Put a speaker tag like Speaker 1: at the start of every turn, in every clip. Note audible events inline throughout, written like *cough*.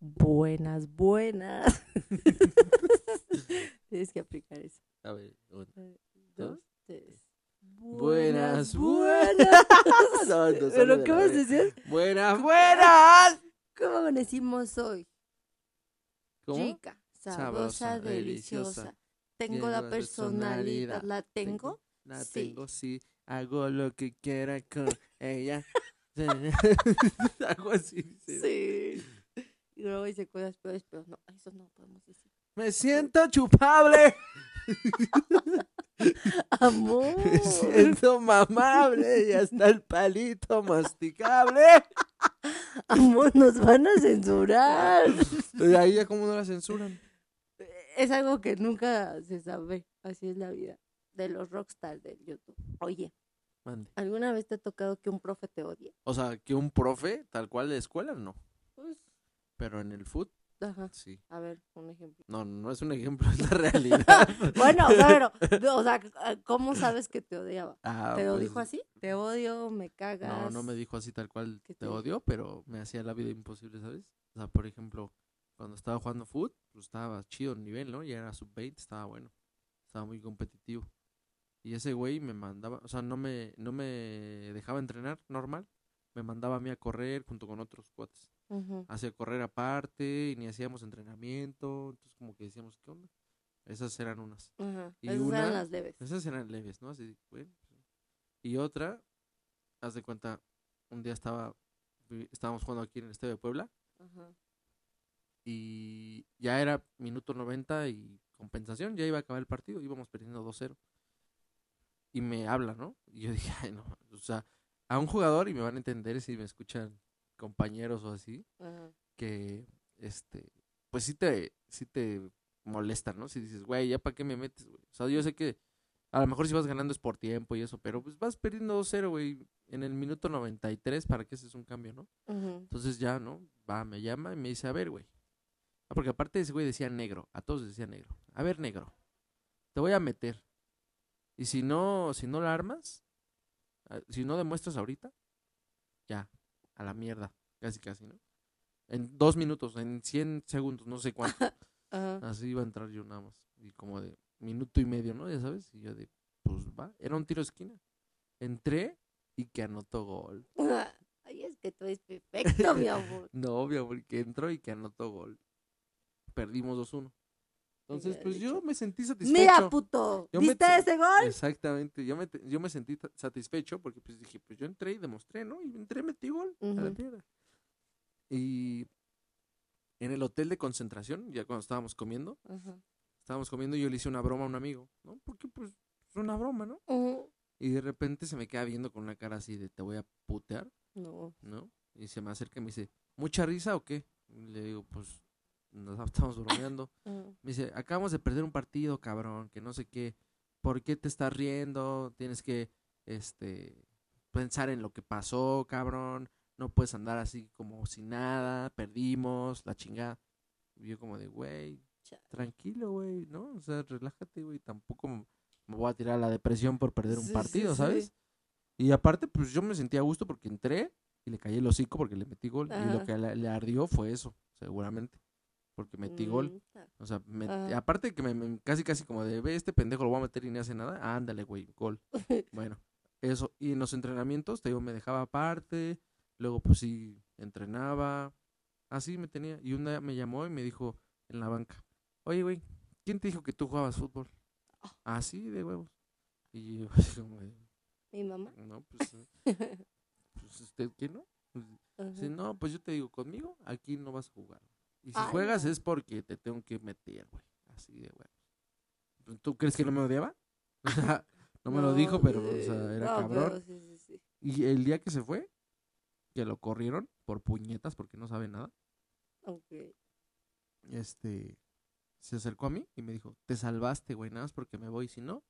Speaker 1: Buenas, buenas. *laughs* Tienes que aplicar eso.
Speaker 2: A ver, una,
Speaker 1: Dos, tres.
Speaker 2: Buenas,
Speaker 1: buenas. *laughs*
Speaker 2: No, no sale
Speaker 1: ¿Pero qué vas a decir?
Speaker 2: Buenas, buenas.
Speaker 1: ¿Cómo amanecimos hoy?
Speaker 2: ¿Cómo?
Speaker 1: Chica, sabrosa,
Speaker 2: Sabrosa,
Speaker 1: deliciosa.
Speaker 2: deliciosa.
Speaker 1: Tengo la personalidad. ¿La tengo?
Speaker 2: La
Speaker 1: Sí.
Speaker 2: tengo, sí. Hago lo que quiera con *laughs* ella. *laughs* Algo así. sí.
Speaker 1: Sí. Y luego dice cosas peores, pero no, eso no podemos decir.
Speaker 2: Me siento chupable. *laughs*
Speaker 1: Amor.
Speaker 2: Me siento mamable. Y hasta el palito masticable. *laughs*
Speaker 1: Amor, nos van a censurar.
Speaker 2: Y ahí ya como no la censuran.
Speaker 1: Es algo que nunca se sabe. Así es la vida de los rockstars del YouTube. Oye,
Speaker 2: Mande.
Speaker 1: ¿alguna vez te ha tocado que un profe te odie?
Speaker 2: O sea, que un profe, tal cual de escuela, no.
Speaker 1: Pues,
Speaker 2: Pero en el foot,
Speaker 1: ajá.
Speaker 2: sí.
Speaker 1: A ver, un ejemplo.
Speaker 2: No, no es un ejemplo, es la *laughs* realidad. *laughs*
Speaker 1: Bueno, pero, o sea, ¿cómo sabes que te odiaba?
Speaker 2: Ah,
Speaker 1: ¿Te lo
Speaker 2: pues,
Speaker 1: dijo así? Te odio, me cagas.
Speaker 2: No, no me dijo así tal cual
Speaker 1: ¿Qué
Speaker 2: te odio, pero me hacía la vida imposible, ¿sabes? O sea, por ejemplo, cuando estaba jugando foot, pues estaba chido el nivel, ¿no? Ya era sub-20, estaba bueno. Estaba muy competitivo. Y ese güey me mandaba, o sea, no me, no me dejaba entrenar normal. Me mandaba a mí a correr junto con otros cuates.
Speaker 1: Ujú.
Speaker 2: Hacía correr aparte y ni hacíamos entrenamiento. Entonces como que decíamos, ¿qué onda? Esas eran unas.
Speaker 1: Ajá.
Speaker 2: Y
Speaker 1: Esas
Speaker 2: una-
Speaker 1: eran las leves.
Speaker 2: Esas eran leves, ¿no? Así, bueno. Y otra, haz de cuenta, un día estaba, estábamos jugando aquí en el Estadio de Puebla y ya era minuto 90 y compensación, ya iba a acabar el partido, íbamos perdiendo 2-0. Y me habla, ¿no? Y yo *laughs* dije, ay, no, o sea, a un jugador, y me van a entender si me escuchan compañeros o así,
Speaker 1: Ajá.
Speaker 2: que, este, pues sí te, sí te molesta, ¿no? Si dices, güey, ¿ya para qué me metes, güey? O sea, yo sé que a lo mejor si vas ganando es por tiempo y eso, pero pues vas perdiendo 2-0, güey, en el minuto 93, ¿para qué haces un cambio, no? Entonces ya, ¿no? Va, me llama y me dice, a ver, güey. Ah, porque aparte ese güey decía negro, a todos decía negro. A ver, negro, te voy a meter. Y si no, si no la armas, ah, si no demuestras ahorita, ya, a la mierda, casi casi, ¿no? En dos minutos, en 100 segundos, no sé cuánto. *laughs* Así iba a entrar yo nada más. Y como de minuto y medio, ¿no? Ya sabes. Y yo de, pues va. Era un tiro de esquina. Entré y que anotó gol. *laughs*
Speaker 1: Ay, es que tú eres perfecto, mi *laughs* amor.
Speaker 2: No, obvio, porque entró y que anotó gol. Perdimos 2-1. Entonces, pues yo me sentí satisfecho.
Speaker 1: Mira, puto.
Speaker 2: Yo me
Speaker 1: ¿Viste
Speaker 2: te-
Speaker 1: ese gol?
Speaker 2: Exactamente. Yo me, yo me sentí satisfecho porque pues dije, pues yo entré y demostré, ¿no? Y entré, metí gol. A la mierda. Y en el hotel de concentración, ya cuando estábamos comiendo, estábamos comiendo y yo le hice una broma a un amigo, ¿no? Porque pues es una broma, ¿no? Y de repente se me queda viendo con una cara así de te voy a putear,
Speaker 1: No.
Speaker 2: ¿no? Y se me acerca y me dice, ¿mucha risa o qué? Y le digo, pues nos *laughs* estamos bromeando.
Speaker 1: Ajá.
Speaker 2: Me dice, acabamos de perder un partido, cabrón, que no sé qué. ¿Por qué te estás riendo? Tienes que, este, pensar en lo que pasó, cabrón. No puedes andar así como si nada. Perdimos, la chingada. Y yo como de, güey, tranquilo, güey, ¿no? O sea, relájate, güey. Tampoco me voy a tirar a la depresión por perder un
Speaker 1: Sí,
Speaker 2: partido,
Speaker 1: sí.
Speaker 2: ¿sabes? Y aparte, pues yo me sentía a gusto porque entré y le caí el hocico porque le metí gol. Y lo que le, le ardió fue eso, seguramente. Porque metí gol.
Speaker 1: Mm,
Speaker 2: O sea, me-
Speaker 1: Ajá.
Speaker 2: aparte de que me, me- casi casi como de, ve, este pendejo lo voy a meter y ni hace nada. Ándale, güey, gol. *laughs* bueno, eso. Y en los entrenamientos, te digo, me dejaba aparte. Luego, pues sí, entrenaba. Así me tenía. Y un día me llamó y me dijo en la banca, oye, güey, ¿quién te dijo que tú jugabas fútbol?
Speaker 1: Ah.
Speaker 2: Así de huevos. Y yo *laughs* así como de,
Speaker 1: Mi mamá.
Speaker 2: no, pues, eh, *laughs* pues usted, ¿qué no? Pues,
Speaker 1: Ajá.
Speaker 2: Sí, no, pues yo te digo, conmigo aquí no vas a jugar. Y si
Speaker 1: Ay,
Speaker 2: juegas
Speaker 1: no.
Speaker 2: es porque te tengo que meter, güey. Así de huevos. ¿Tú crees que no me odiaba? *laughs* O sea, no me lo dijo, pero o sea, era
Speaker 1: no,
Speaker 2: cabrón.
Speaker 1: pero sí, sí, sí.
Speaker 2: Y el día que se fue, que lo corrieron por puñetas porque no sabe nada,
Speaker 1: Ok.
Speaker 2: este, se acercó a mí y me dijo, te salvaste, güey, nada más porque me voy, si no,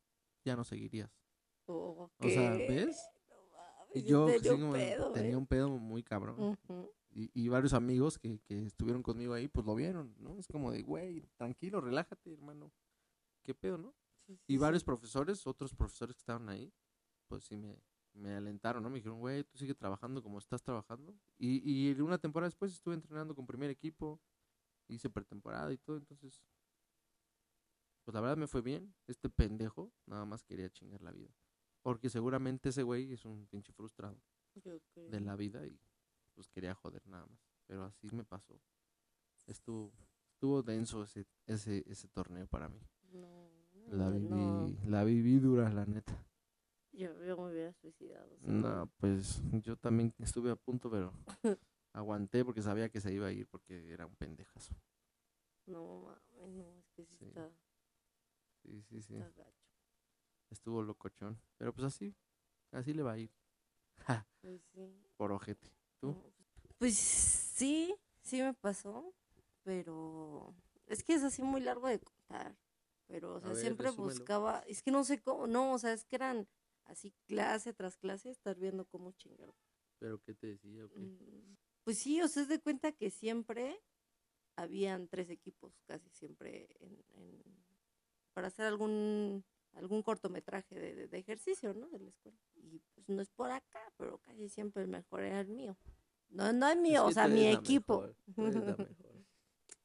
Speaker 2: ya no seguirías. O sea. ¿ves?
Speaker 1: No mames,
Speaker 2: Y
Speaker 1: sí
Speaker 2: yo
Speaker 1: tenía pedo, ¿eh?
Speaker 2: un pedo muy cabrón.
Speaker 1: Ujú.
Speaker 2: Y, y varios amigos que, que estuvieron conmigo ahí, pues lo vieron, ¿no? Es como de, güey, tranquilo, relájate, hermano. ¿Qué pedo, no?
Speaker 1: Sí, sí,
Speaker 2: Y
Speaker 1: sí.
Speaker 2: varios profesores, otros profesores que estaban ahí, pues sí me, me alentaron, ¿no? Me dijeron, güey, tú sigue trabajando como estás trabajando. Y, y una temporada después estuve entrenando con primer equipo, hice pretemporada y todo, entonces, pues la verdad me fue bien. Este pendejo nada más quería chingar la vida. Porque seguramente ese güey es un pinche frustrado de la vida y pues quería joder nada más. Pero así me pasó. Estuvo, estuvo denso ese, ese, ese torneo para mí.
Speaker 1: No,
Speaker 2: La viví,
Speaker 1: no.
Speaker 2: la viví dura, la neta.
Speaker 1: Yo, yo me hubiera suicidado.
Speaker 2: No, pues yo también estuve a punto, pero *laughs* aguanté porque sabía que se iba a ir porque era un pendejazo.
Speaker 1: No, mames, no, es que sí,
Speaker 2: Sí.
Speaker 1: está,
Speaker 2: Sí, sí, sí.
Speaker 1: está gacho.
Speaker 2: Estuvo locochón. Pero pues así, así le va a ir. *laughs*
Speaker 1: Pues sí.
Speaker 2: Por ojete. ¿Tú?
Speaker 1: pues- sí, sí me pasó, pero es que es así muy largo de contar. Pero, o sea,
Speaker 2: ver,
Speaker 1: siempre
Speaker 2: resúmelo.
Speaker 1: buscaba, es que no sé cómo, no, o sea, es que eran así clase tras clase, estar viendo cómo chingar.
Speaker 2: ¿Pero qué te decía?
Speaker 1: Mm, Pues sí, o sea, es de cuenta que siempre habían tres equipos, casi siempre, en, en- para hacer algún algún cortometraje de, de- de ejercicio, ¿no? De la escuela. Y pues no es por acá, pero casi siempre el mejor era el mío. No, no el
Speaker 2: Es
Speaker 1: mío, o sea, mi equipo.
Speaker 2: mejor, la mejor. *laughs*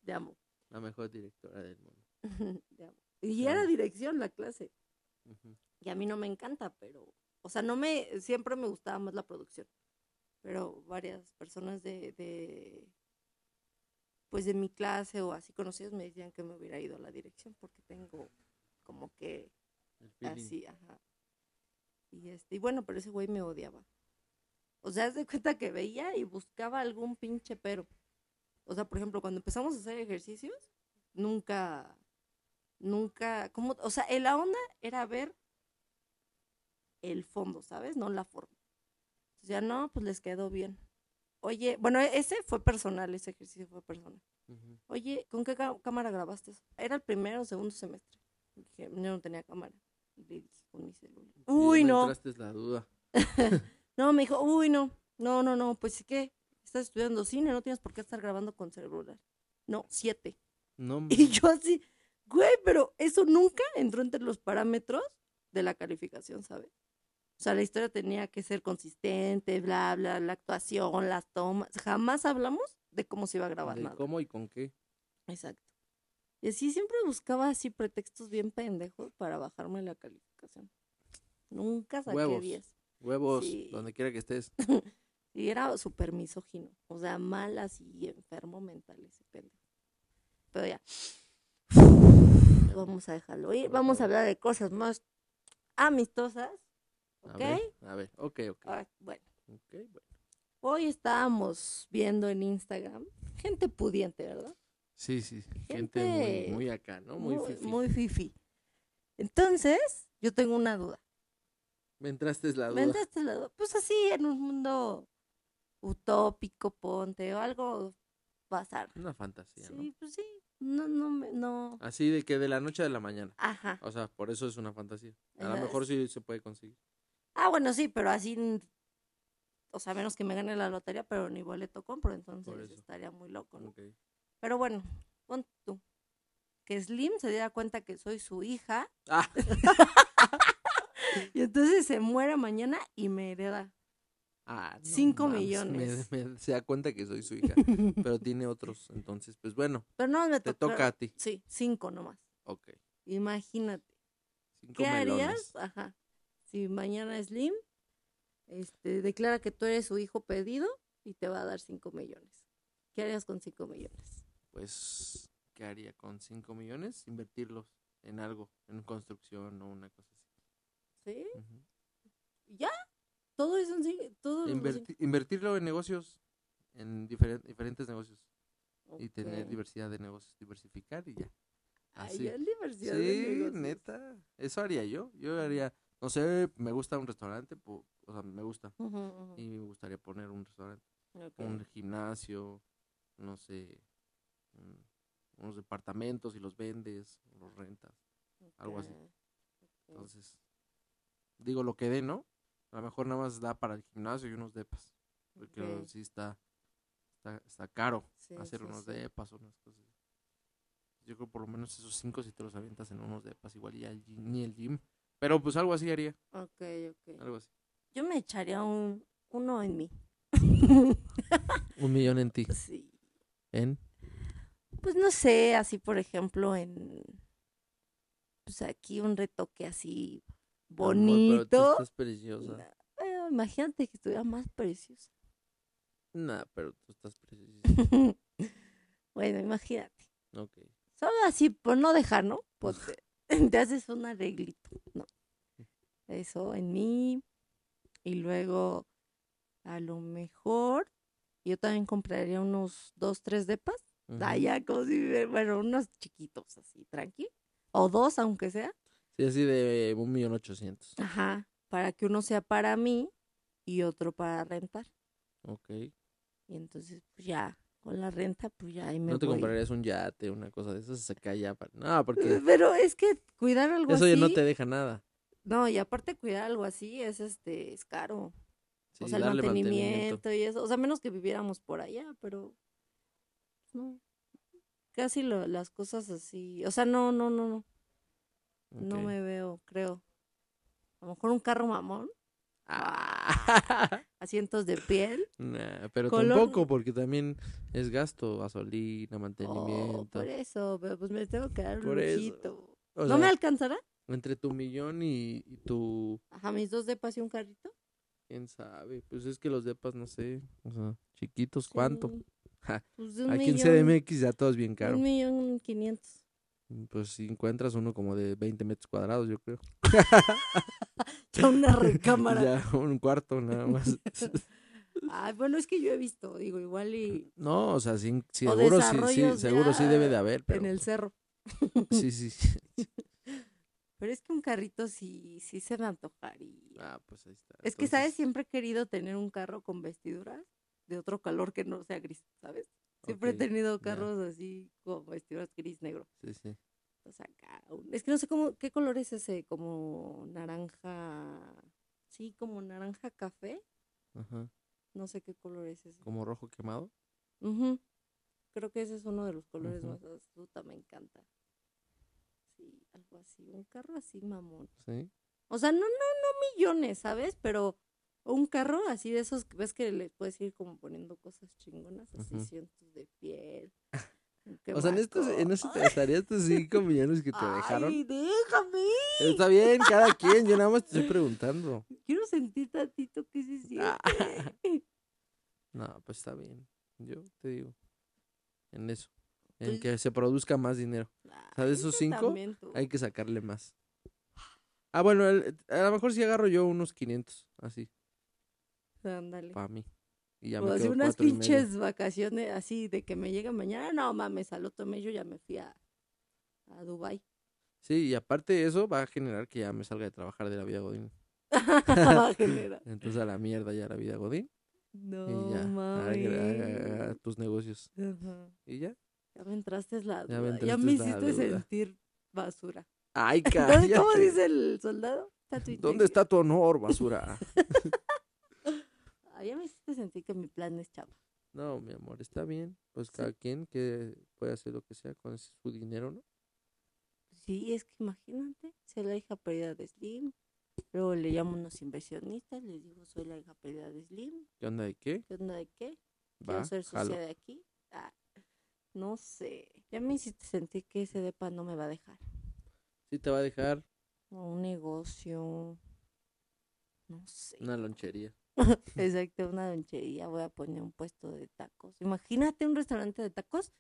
Speaker 1: Te amo.
Speaker 2: La mejor directora del mundo. *laughs*
Speaker 1: Te amo. Y era dirección la clase.
Speaker 2: Ujú.
Speaker 1: Y a mí no me encanta, pero, o sea, no me, siempre me gustaba más la producción. Pero varias personas de, de, pues de mi clase o así conocidos me decían que me hubiera ido a la dirección porque tengo como que
Speaker 2: El
Speaker 1: así, ajá. Y este, y bueno, pero ese güey me odiaba. O sea, haz de cuenta que veía y buscaba algún pinche pero. O sea, por ejemplo, cuando empezamos a hacer ejercicios, nunca, nunca, como, o sea, en la onda era ver el fondo, ¿sabes? No la forma. Entonces ya no, pues les quedó bien. Oye, bueno, e- ese fue personal, ese ejercicio fue personal. Oye, ¿con qué cámara grabaste eso? Era el primero o segundo semestre. Dije, yo no tenía cámara. Y le dije con mi celular.
Speaker 2: Sí,
Speaker 1: Uy,
Speaker 2: me
Speaker 1: no.
Speaker 2: entraste la duda. *laughs*
Speaker 1: No, me dijo, uy, no. No, no, no. Pues ¿qué? Estás estudiando cine, no tienes por qué estar grabando con celular. No, siete.
Speaker 2: No, *laughs*
Speaker 1: Y yo así, güey, pero eso nunca entró entre los parámetros de la calificación, ¿sabes? O sea, la historia tenía que ser consistente, bla, bla, la actuación, las tomas. Jamás hablamos de cómo se iba a grabar
Speaker 2: ¿De
Speaker 1: nada.
Speaker 2: cómo y con qué?
Speaker 1: Exacto. Y así siempre buscaba así pretextos bien pendejos para bajarme la calificación. Nunca saqué
Speaker 2: Huevos.
Speaker 1: 10.
Speaker 2: Huevos,
Speaker 1: Sí.
Speaker 2: donde quiera que estés. *laughs*
Speaker 1: Y era súper misógino. O sea, mal así, enfermo mental ese pendejo. Pero ya. *sighs* Vamos a dejarlo ir. Vamos a hablar de cosas más amistosas.
Speaker 2: A
Speaker 1: ¿Ok?
Speaker 2: ver, a ver, ok, ok.
Speaker 1: Ah, bueno,
Speaker 2: ok, bueno.
Speaker 1: hoy estábamos viendo en Instagram gente pudiente, ¿verdad?
Speaker 2: Sí, sí, gente,
Speaker 1: Gente
Speaker 2: muy, muy acá, ¿no? Muy, fifí.
Speaker 1: muy fifi. Entonces, yo tengo una duda.
Speaker 2: Me entraste la duda.
Speaker 1: ¿Me entraste la duda? Pues así, en un mundo utópico, ponte, o algo pasar.
Speaker 2: Una fantasía, ¿no?
Speaker 1: Sí, pues sí. No, no, me- no.
Speaker 2: Así de que de la noche a la mañana.
Speaker 1: Ajá.
Speaker 2: O sea, por eso es una fantasía. A lo mejor sí se puede conseguir.
Speaker 1: Ah, bueno, sí, pero así, o sea, menos que me gane la lotería, pero ni boleto compro, entonces estaría muy loco, ¿no?
Speaker 2: Ok.
Speaker 1: Pero bueno, pon tú. Que Slim se diera cuenta que soy su hija
Speaker 2: Ah, *laughs*
Speaker 1: y entonces se muere mañana y me hereda.
Speaker 2: ah, no
Speaker 1: Cinco
Speaker 2: mames,
Speaker 1: millones.
Speaker 2: Me, me- se da cuenta que soy su hija, *laughs* pero tiene otros. Entonces, pues bueno,
Speaker 1: Pero no me
Speaker 2: te
Speaker 1: toca.
Speaker 2: toca a ti.
Speaker 1: Sí, cinco nomás.
Speaker 2: Ok.
Speaker 1: Imagínate.
Speaker 2: Cinco
Speaker 1: ¿Qué
Speaker 2: melones.
Speaker 1: harías? Ajá. Si mañana Slim este, declara que tú eres su hijo pedido y te va a dar cinco millones. ¿Qué harías con cinco millones?
Speaker 2: Pues, ¿qué haría con cinco millones? Invertirlos en algo, en construcción o una cosa así.
Speaker 1: ¿Sí?
Speaker 2: Ujú.
Speaker 1: ¿Ya? Todo eso en sí. Todo
Speaker 2: invertirlo en negocios, en diferen- diferentes negocios. Y tener diversidad de negocios, diversificar y ya.
Speaker 1: Ay,
Speaker 2: Así.
Speaker 1: es diversidad de
Speaker 2: Sí,
Speaker 1: negocios.
Speaker 2: neta. Eso haría yo. Yo haría, no sé, me gusta un restaurante, o sea, me gusta. Y me gustaría poner un restaurante, un gimnasio, no sé, un- unos departamentos y los vendes, los rentas. algo así. Entonces, digo lo que dé, ¿no? A lo mejor nada más da para el gimnasio y unos depas. Porque
Speaker 1: Ok.
Speaker 2: sí está, está, está caro
Speaker 1: Sí,
Speaker 2: hacer
Speaker 1: sí,
Speaker 2: unos
Speaker 1: sí.
Speaker 2: depas, unas cosas. Yo creo por lo menos esos cinco si te los avientas en unos depas, igual ya el ni el gym. Pero pues algo así haría,
Speaker 1: Ok, ok.
Speaker 2: algo así.
Speaker 1: yo me echaría un, uno en mí. *laughs*
Speaker 2: Un millón en ti.
Speaker 1: Sí.
Speaker 2: ¿En?
Speaker 1: Pues no sé, así por ejemplo en pues aquí un retoque así
Speaker 2: Amor, pero tú
Speaker 1: bonito.
Speaker 2: estás preciosa.
Speaker 1: Eh, imagínate que estuviera más preciosa.
Speaker 2: Nah, pero tú estás preciosa. *laughs*
Speaker 1: bueno, imagínate.
Speaker 2: Ok.
Speaker 1: Solo así, por no dejar, ¿no? Pues *laughs* te, *laughs* te haces un arreglito, ¿no? Eso en mí. Y luego, a lo mejor, yo también compraría unos dos, tres depas.
Speaker 2: Ujú.
Speaker 1: Allá, como si, me- bueno, unos chiquitos así, tranqui. O dos, aunque sea.
Speaker 2: Sí, así de un millón ochocientos.
Speaker 1: Ajá. Para que uno sea para mí y otro para rentar.
Speaker 2: Ok.
Speaker 1: Y entonces, pues ya, con la renta, pues ya ahí me
Speaker 2: ¿No te
Speaker 1: voy.
Speaker 2: comprarías un yate, una cosa de esas? Acá ya. para- No, porque *laughs*
Speaker 1: Pero es que cuidar algo
Speaker 2: eso
Speaker 1: así.
Speaker 2: ya no te deja nada.
Speaker 1: No, y aparte cuidar algo así es este es caro.
Speaker 2: Sí,
Speaker 1: o sea, el mantenimiento, y eso, o sea, menos que viviéramos por allá, pero no. Casi lo- las cosas así, o sea, no, no, no, no, no me veo, creo. A lo mejor un carro mamón,
Speaker 2: Ah. *laughs*
Speaker 1: asientos de piel.
Speaker 2: Nah, pero
Speaker 1: Color-
Speaker 2: tampoco, porque también es gasto, gasolina,
Speaker 1: Oh,
Speaker 2: mantenimiento.
Speaker 1: por eso, pero pues me tengo que dar un
Speaker 2: Por eso.
Speaker 1: lujito.
Speaker 2: O
Speaker 1: ¿No
Speaker 2: sea,
Speaker 1: me alcanzará?
Speaker 2: entre tu millón y, y tu,
Speaker 1: Ajá, mis dos depas y un carrito.
Speaker 2: quién sabe, pues es que los depas, no sé, o sea, chiquitos, ¿cuánto?
Speaker 1: Sí.
Speaker 2: Ja,
Speaker 1: Pues de un
Speaker 2: Aquí en
Speaker 1: millón,
Speaker 2: CDMX ya todo es bien caro.
Speaker 1: un millón quinientos.
Speaker 2: Pues si encuentras uno como de 20 metros cuadrados, yo creo. *laughs*
Speaker 1: Ya una recámara.
Speaker 2: Ya, un cuarto nada más. *laughs*
Speaker 1: Ay, bueno, es que yo he visto, digo, igual y
Speaker 2: No, o sea, sí,
Speaker 1: O
Speaker 2: seguro sí, sí, seguro sí debe de haber, pero
Speaker 1: en el cerro.
Speaker 2: sí, sí, sí. *laughs*
Speaker 1: Pero es que un carrito sí, sí se me antojaría.
Speaker 2: Ah, pues ahí está.
Speaker 1: es que, ¿sabes? Siempre he querido tener un carro con vestiduras de otro color que no sea gris, ¿sabes? Siempre he tenido carros así con vestiduras gris negro.
Speaker 2: Sí, sí.
Speaker 1: O sea, acá, es que no sé cómo, qué color es ese, como naranja, sí, como naranja café,
Speaker 2: Ajá.
Speaker 1: no sé qué color es ese.
Speaker 2: Como rojo quemado.
Speaker 1: Ujú. Creo que ese es uno de los colores
Speaker 2: Ujú.
Speaker 1: más astuta, me encanta. Sí, algo así, un carro así, mamón.
Speaker 2: Sí.
Speaker 1: O sea, no, no, no millones, ¿sabes? Pero un carro así de esos que ves que le puedes ir como poniendo cosas chingonas, así cientos de piel.
Speaker 2: O sea, en, estos, en tus 5 millones que te dejaron.
Speaker 1: Ay, déjame.
Speaker 2: Está bien, cada quien. Yo nada más te estoy preguntando.
Speaker 1: Quiero sentir tantito que se siente.
Speaker 2: Ah. No, pues está bien. Yo te digo. En eso. En
Speaker 1: Pues-
Speaker 2: que se produzca más dinero. O sea, de
Speaker 1: Ay,
Speaker 2: esos
Speaker 1: ese
Speaker 2: cinco,
Speaker 1: también tú.
Speaker 2: Hay que sacarle más. Ah, bueno, el- a lo mejor sí agarro yo unos 500, así,
Speaker 1: Ándale.
Speaker 2: para mí. Y ya
Speaker 1: O
Speaker 2: me quedo
Speaker 1: unas pinches vacaciones así de que me llega mañana. No mames, al otro mes yo ya me fui a, a Dubai.
Speaker 2: Sí, y aparte de eso va a generar que ya me salga de trabajar de la vida Godín. *laughs*
Speaker 1: Va a generar. *laughs*
Speaker 2: Entonces a la mierda ya la vida Godín.
Speaker 1: No
Speaker 2: y ya, haga
Speaker 1: mames.
Speaker 2: tus negocios.
Speaker 1: Ajá.
Speaker 2: Y ya.
Speaker 1: Ya me entraste la
Speaker 2: Ya
Speaker 1: duda.
Speaker 2: me
Speaker 1: Ya, me hiciste sentir basura.
Speaker 2: Ay, *laughs*
Speaker 1: ¿Dónde-
Speaker 2: cállate.
Speaker 1: ¿Cómo dice el soldado?
Speaker 2: ¿Dónde está tu honor, basura?
Speaker 1: Ya me hiciste sentir que mi plan es chapa.
Speaker 2: No, mi amor, está bien. Pues
Speaker 1: Sí.
Speaker 2: cada quien que puede hacer lo que sea con su dinero, ¿no?
Speaker 1: Sí, es que imagínate, ser la hija perdida de Slim. Luego le llamo a unos inversionistas, les digo, soy la hija perdida de Slim.
Speaker 2: ¿Qué onda de qué?
Speaker 1: ¿Qué onda de qué?
Speaker 2: Va,
Speaker 1: Quiero ser socia de aquí. Ah, no sé. Ya me hiciste sentir que ese depa no me va a dejar.
Speaker 2: Sí te va a dejar
Speaker 1: O un negocio. No sé.
Speaker 2: una lonchería. *laughs*
Speaker 1: Exacto, una lonchería. Voy a poner un puesto de tacos. Imagínate un restaurante de tacos,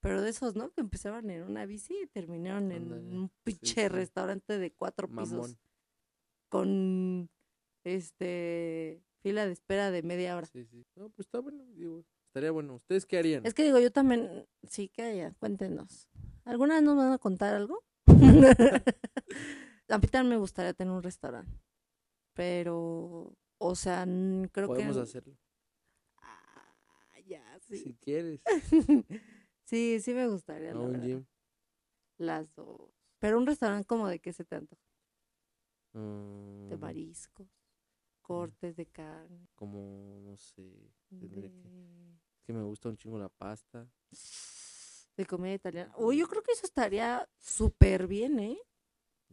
Speaker 1: pero de esos, ¿no? Que empezaron en una bici y terminaron en un pinche
Speaker 2: sí.
Speaker 1: restaurante de cuatro pisos. Con este fila de espera de media hora.
Speaker 2: Sí, sí. No, pues está bueno, digo, estaría bueno. ¿Ustedes qué harían?
Speaker 1: Es que digo, yo también, sí, que haya, cuéntenos. ¿Alguna vez nos van a contar algo? *laughs* *laughs* a mí también me gustaría tener un restaurante, pero, o sea, creo
Speaker 2: Podemos
Speaker 1: que...
Speaker 2: hacerlo.
Speaker 1: Ah, ya, sí.
Speaker 2: Si quieres. *laughs*
Speaker 1: Sí, sí me gustaría,
Speaker 2: No,
Speaker 1: la
Speaker 2: un
Speaker 1: verdad.
Speaker 2: gym.
Speaker 1: Las dos. Pero un restaurante como de qué se te antoja? De
Speaker 2: Mm,
Speaker 1: mariscos, cortes de carne,
Speaker 2: como, no sé.
Speaker 1: De,
Speaker 2: Es que me gusta un chingo la pasta.
Speaker 1: de comida italiana. Uy, yo creo que eso estaría súper bien, ¿eh?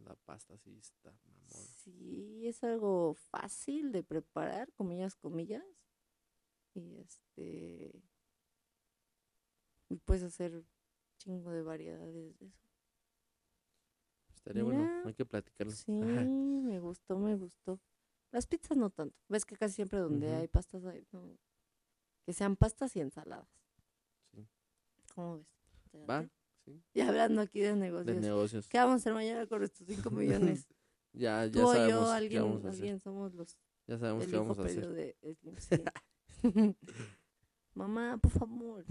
Speaker 2: La pasta sí está
Speaker 1: Sí, es algo fácil de preparar, comillas, comillas. Y este. Y puedes hacer chingo de variedades de eso.
Speaker 2: Estaría bueno, hay que platicarlo.
Speaker 1: Sí, me gustó, me gustó. Las pizzas no tanto. Ves que casi siempre donde hay pastas hay. no, que sean pastas y ensaladas.
Speaker 2: Sí.
Speaker 1: ¿Cómo ves? ¿Te
Speaker 2: Va, sí,
Speaker 1: Y hablando aquí de
Speaker 2: de
Speaker 1: negocios.
Speaker 2: negocios.
Speaker 1: ¿Qué vamos a hacer mañana con estos 5 millones? *laughs*
Speaker 2: Ya, ya
Speaker 1: Tú o
Speaker 2: sabemos
Speaker 1: yo,
Speaker 2: qué
Speaker 1: alguien,
Speaker 2: vamos a hacer.
Speaker 1: alguien somos los
Speaker 2: Ya sabemos qué vamos a hacer.
Speaker 1: de Slim, sí. *laughs* Mamá, por favor,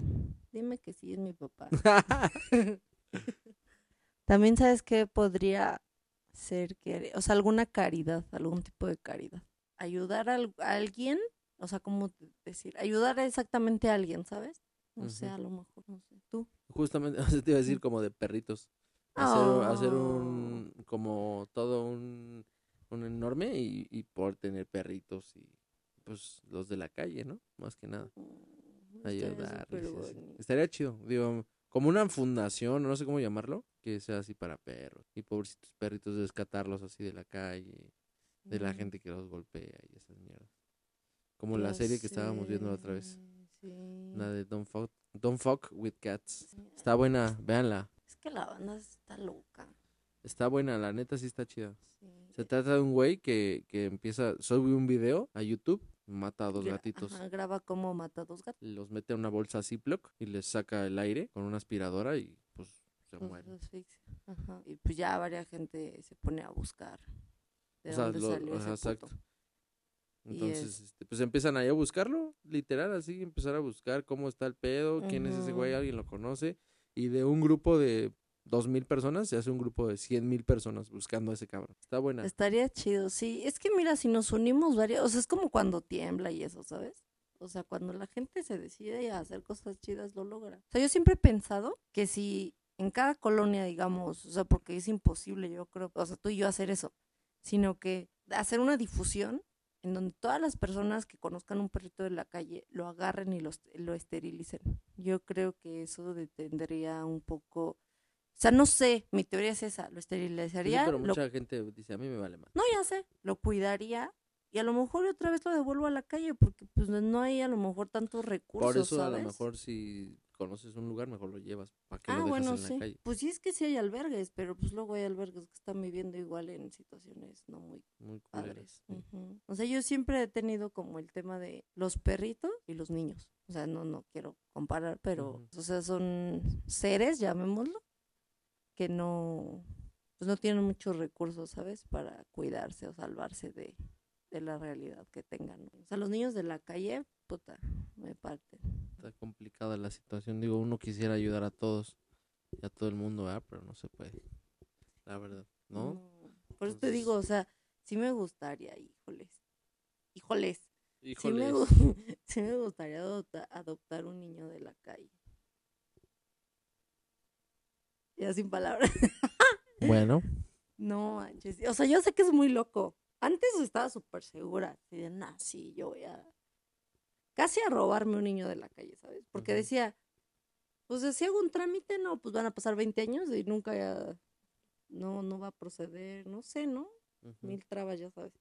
Speaker 1: dime que sí es mi papá. *laughs* También sabes que podría ser que, o sea, alguna caridad, algún tipo de caridad. Ayudar a, al- a alguien, o sea, ¿cómo te- decir? Ayudar exactamente a alguien, ¿sabes? No sé,
Speaker 2: Ujú.
Speaker 1: a lo mejor, no sé. ¿Tú?
Speaker 2: Justamente, *laughs* o sea, te iba a decir como de perritos. Hacer, hacer un, como todo un, un enorme y, y por tener perritos y pues los de la calle, ¿no? Más que nada.
Speaker 1: Mm, estaría
Speaker 2: Ayudarles. Estaría chido. Digo, como una fundación, no sé cómo llamarlo, que sea así para perros. Y pobrecitos perritos, rescatarlos así de la calle, de la
Speaker 1: Mm,
Speaker 2: gente que los golpea y esas mierdas. Como la serie que estábamos viendo la otra vez.
Speaker 1: Sí.
Speaker 2: La de Don't Fuck, Don't Fuck with Cats. Está buena, véanla.
Speaker 1: Que la banda está loca.
Speaker 2: Está buena, la neta sí está chida.
Speaker 1: Sí.
Speaker 2: Se trata de un güey que, que empieza, sube un video a YouTube, mata a dos
Speaker 1: Gra-
Speaker 2: gatitos,
Speaker 1: ajá, graba cómo mata a dos gatos.
Speaker 2: los mete a una bolsa Ziploc y les saca el aire con una aspiradora y pues se
Speaker 1: los
Speaker 2: mueren.
Speaker 1: Ajá. Y pues ya varias gente se pone a buscar de
Speaker 2: O sea,
Speaker 1: dónde
Speaker 2: lo-
Speaker 1: salió
Speaker 2: ajá,
Speaker 1: ese
Speaker 2: exacto.
Speaker 1: puto.
Speaker 2: Entonces,
Speaker 1: es-
Speaker 2: este, pues empiezan ahí a buscarlo, literal, así, empezar a buscar cómo está el pedo, quién es ese güey, alguien lo conoce. Y de un grupo de dos mil personas se hace un grupo de cien mil personas buscando a ese cabrón. Está buena.
Speaker 1: Estaría chido, sí. Es que mira, si nos unimos varios, o sea, es como cuando tiembla y eso, ¿sabes? O sea, cuando la gente se decide a hacer cosas chidas, lo logra. O sea, yo siempre he pensado que si en cada colonia, digamos, o sea, porque es imposible, yo creo, o sea, tú y yo hacer eso, sino que hacer una difusión en donde todas las personas que conozcan un perrito de la calle lo agarren y los, lo esterilicen. Yo creo que eso detendría un poco, o sea, no sé, mi teoría es esa, lo
Speaker 2: Sí,
Speaker 1: esterilizaría,
Speaker 2: pero
Speaker 1: lo
Speaker 2: mucha gente dice, a mí me vale más.
Speaker 1: no, ya sé, lo cuidaría y a lo mejor otra vez lo devuelvo a la calle porque pues no hay a lo mejor tantos recursos,
Speaker 2: Por eso
Speaker 1: ¿sabes?
Speaker 2: a lo mejor si conoces un lugar, mejor lo llevas. ¿Para que
Speaker 1: Ah,
Speaker 2: lo dejas
Speaker 1: bueno,
Speaker 2: en
Speaker 1: sí.
Speaker 2: la calle?
Speaker 1: Pues sí es que sí hay albergues, pero pues luego hay albergues que están viviendo igual en situaciones no muy
Speaker 2: Muy
Speaker 1: padres. O sea, yo siempre he tenido como el tema de los perritos y los niños. O sea, no, no quiero comparar, pero, o sea, son seres, llamémoslo, que no, pues no tienen muchos recursos, ¿sabes? Para cuidarse o salvarse de, de la realidad que tengan. O sea, los niños de la calle, puta, me parten.
Speaker 2: Está complicada la situación. Digo, uno quisiera ayudar a todos y a todo el mundo, ¿verdad? Pero no se puede. La verdad, ¿no?
Speaker 1: Por eso te digo, o sea, sí me gustaría, híjoles. Híjoles. Sí
Speaker 2: Híjole.
Speaker 1: me, *laughs* sí me gustaría adopta- adoptar un niño de la calle. Ya sin palabras. *laughs*
Speaker 2: Bueno,
Speaker 1: No manches. O sea, yo sé que es muy loco. Antes estaba súper segura. Así de, nah, sí, yo voy a. Casi a robarme un niño de la calle, ¿sabes? Porque decía, pues si hago un trámite, no, pues van a pasar 20 años y nunca ya. No, no va a proceder, no sé, ¿no? Mil trabas, ya sabes.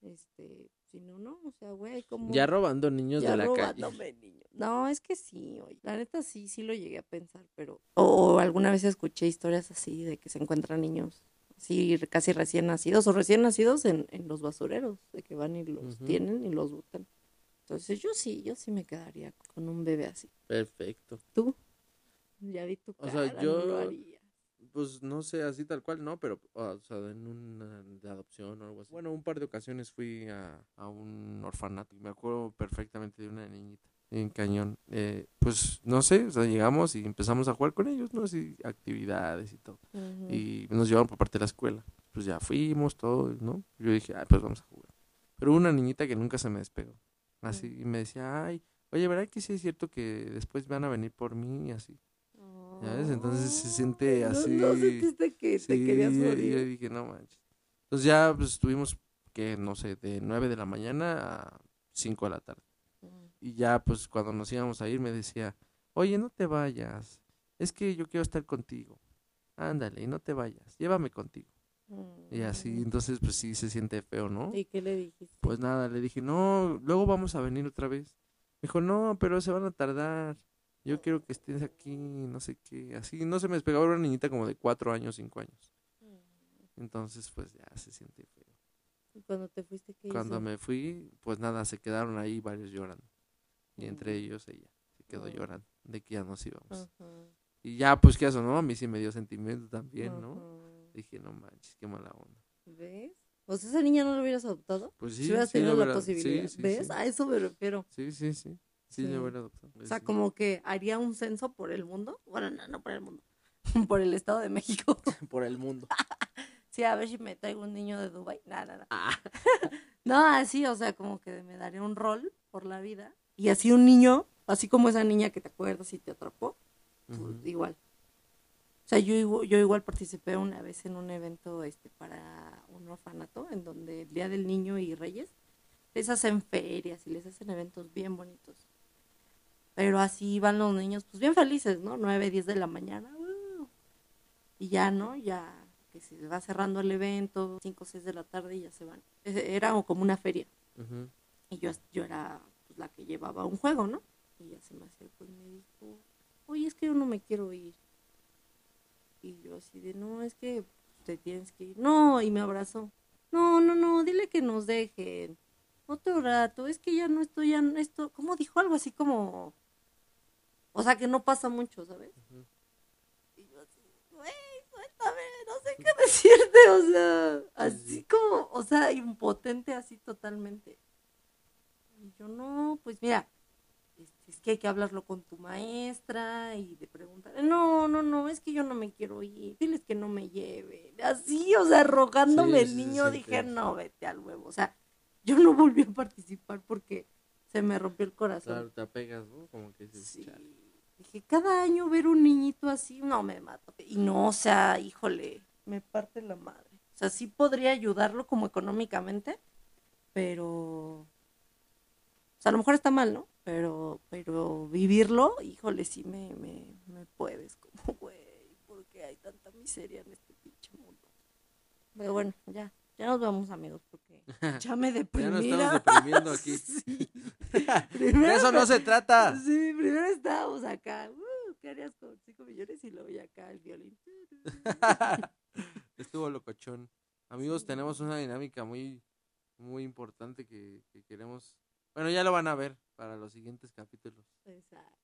Speaker 1: Este, si no, no, o sea, güey, como.
Speaker 2: ya robando niños
Speaker 1: Ya
Speaker 2: de la calle.
Speaker 1: niños. No, es que sí, oye. La neta sí, sí lo llegué a pensar, pero. O, alguna vez escuché historias así de que se encuentran niños así casi recién nacidos o recién nacidos en, en los basureros, de que van y los tienen y los botan. Entonces yo sí, yo sí me quedaría con un bebé así.
Speaker 2: Perfecto.
Speaker 1: ¿Tú? Ya vi tu
Speaker 2: O
Speaker 1: cara,
Speaker 2: sea,
Speaker 1: no
Speaker 2: yo-
Speaker 1: lo haría.
Speaker 2: Pues no sé, así tal cual, no, pero, o sea, en una de adopción o algo así. Bueno, un par de ocasiones fui a, a un orfanato y me acuerdo perfectamente de una niñita en Cañón. Eh, pues no sé, o sea, llegamos y empezamos a jugar con ellos, ¿no? Así, actividades y todo. Y nos llevaron por parte de la escuela. Pues ya fuimos, todo, ¿no? Yo dije, ay, pues vamos a jugar. Pero hubo una niñita que nunca se me despegó. Así, y me decía, ay, oye, ¿verdad que sí es cierto que después van a venir por mí y así? ¿Ya ves? Entonces se siente
Speaker 1: Ay, no-
Speaker 2: así.
Speaker 1: No, sentiste que te querías
Speaker 2: Sí,
Speaker 1: morir.
Speaker 2: Yo dije, no manches. Entonces ya pues estuvimos, que no sé, de 9 de la mañana a 5 de la tarde. Y ya pues cuando nos íbamos a ir me decía, oye, no te vayas. Es que yo quiero estar contigo. Ándale, y no te vayas. Llévame contigo. Y así,
Speaker 1: Mm.
Speaker 2: entonces pues sí se siente feo, ¿no?
Speaker 1: ¿Y qué le dijiste?
Speaker 2: Pues nada, le dije, no, luego vamos a venir otra vez. Me dijo, no, pero se van a tardar. Yo quiero que estés aquí, no sé qué. Así, no se me despegaba una niñita como de cuatro años, cinco años. Entonces, pues ya se siente feo.
Speaker 1: ¿Y cuando te fuiste qué
Speaker 2: Cuando
Speaker 1: hizo?
Speaker 2: me fui, pues nada, se quedaron ahí varios llorando. Y entre
Speaker 1: Mm.
Speaker 2: ellos ella se quedó
Speaker 1: Mm.
Speaker 2: llorando de que ya nos íbamos.
Speaker 1: Ajá,
Speaker 2: Y ya, pues qué eso, ¿no? A mí sí me dio sentimiento también, ¿no?
Speaker 1: ajá.
Speaker 2: Dije, no manches, qué mala onda.
Speaker 1: ¿Ves? O sea, esa niña no lo hubieras adoptado.
Speaker 2: Pues
Speaker 1: si
Speaker 2: sí,
Speaker 1: hubieras
Speaker 2: sí, lo
Speaker 1: tenido la posibilidad.
Speaker 2: sí, sí,
Speaker 1: ¿Ves?
Speaker 2: sí.
Speaker 1: A eso me refiero.
Speaker 2: Sí, sí, sí. Sí,
Speaker 1: Sí.
Speaker 2: lo hubiera adoptado.
Speaker 1: O sea,
Speaker 2: sí.
Speaker 1: como que haría un censo por el mundo. Bueno, no, no por el mundo. *laughs* por el Estado de México. *laughs*
Speaker 2: por el mundo. *laughs*
Speaker 1: sí, a ver si me traigo un niño de Dubai. Nada, nada.
Speaker 2: Ah.
Speaker 1: No, así, o sea, como que me daría un rol por la vida. Y así un niño, así como esa niña que te acuerdas y te atrapó, pues, igual. O sea, yo, yo igual participé una vez en un evento este para un orfanato, en donde el Día del Niño y Reyes les hacen ferias y les hacen eventos bien bonitos. Pero así van los niños, pues bien felices, ¿no? 9, 10 de la mañana. ¡uh! Y ya, ¿no? Ya que se va cerrando el evento, 5, 6 de la tarde y ya se van. E- Era como una feria.
Speaker 2: Ujú.
Speaker 1: Y yo, yo era pues, la que llevaba un juego, ¿no? Y ya se me acercó y me dijo, oye, es que yo no me quiero ir. Y yo así de, no, es que te tienes que ir. No, y me abrazó. No, no, no, dile que nos dejen. Otro rato, es que ya no estoy, ya no esto, ¿cómo dijo? Algo así como, o sea, que no pasa mucho, ¿sabes? Y yo así, güey, suéltame, no sé qué *laughs* decirte, o sea, así como, o sea, impotente así totalmente. Y yo, no, pues mira, este, es que hay que hablarlo con tu maestra y de preguntar, no, no, no, es que yo no me quiero ir, diles que no me lleven, así, o sea, rogándome
Speaker 2: Sí,
Speaker 1: el niño,
Speaker 2: sí,
Speaker 1: dije, no, vete al huevo, o sea, yo no volví a participar porque se me rompió el corazón.
Speaker 2: Claro, te apegas, ¿no? Como que dices.
Speaker 1: Dije, cada año ver un niñito así, no me mato. Y no, o sea, híjole, me parte la madre. O sea, sí podría ayudarlo como económicamente, pero... O sea, a lo mejor está mal, ¿no? Pero, pero vivirlo, híjole, sí me, me, me puedes, *laughs* como, güey, porque hay tanta miseria en este pinche mundo. Pero bueno, ya, ya nos vamos, amigos, porque *laughs* ya me
Speaker 2: Ya
Speaker 1: deprimí.
Speaker 2: nos estamos deprimiendo aquí. *laughs*
Speaker 1: Sí.
Speaker 2: De
Speaker 1: Primero
Speaker 2: eso no se trata.
Speaker 1: Sí, primero estábamos acá. Uh, ¿Qué harías con 5 millones? Y luego ya acá el violín.
Speaker 2: Estuvo locochón. Amigos, tenemos una dinámica muy, muy importante que, que queremos. Bueno, ya lo van a ver para los siguientes capítulos.
Speaker 1: Exacto.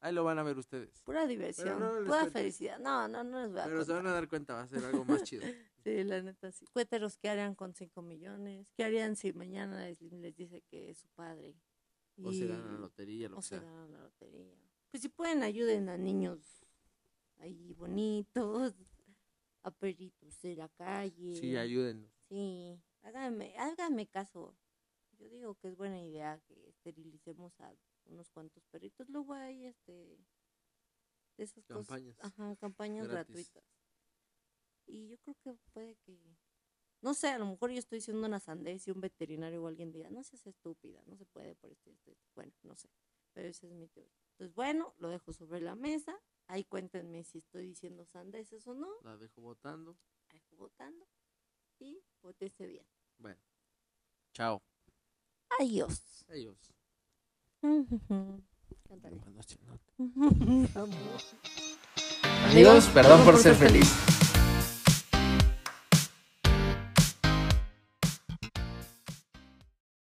Speaker 2: Ahí lo van a ver ustedes.
Speaker 1: Pura diversión,
Speaker 2: no
Speaker 1: pura felicidad. No, no, no les voy a
Speaker 2: Pero se van a
Speaker 1: contar.
Speaker 2: dar cuenta, va a ser algo más chido. *laughs*
Speaker 1: Sí, la neta sí. Cuéteros, ¿qué harían con 5 millones? ¿Qué harían si mañana les, les dice que es su padre?
Speaker 2: O se
Speaker 1: Y-
Speaker 2: ganan la lotería, lo
Speaker 1: o
Speaker 2: que
Speaker 1: se
Speaker 2: sea.
Speaker 1: ganan la lotería. Pues si pueden, ayuden a niños ahí bonitos, a perritos de la calle.
Speaker 2: Sí, ayúdennos.
Speaker 1: Sí, háganme, háganme caso. Yo digo que es buena idea que esterilicemos a unos cuantos perritos. Luego hay este de esas
Speaker 2: Campañas
Speaker 1: cosas, ajá, campañas
Speaker 2: gratis.
Speaker 1: gratuitas. Y yo creo que puede que no sé, a lo mejor yo estoy diciendo una sandez y un veterinario o alguien diga, no seas estúpida, no se puede por esto y esto. esto". Bueno, no sé, pero esa es mi teoría. Entonces, bueno, lo dejo sobre la mesa. Ahí cuéntenme si estoy diciendo sandeces o no.
Speaker 2: La dejo votando.
Speaker 1: Ahí votando. Y votese bien.
Speaker 2: Bueno. Chao.
Speaker 1: Adiós.
Speaker 2: Adiós. Amigos, perdón por ser feliz.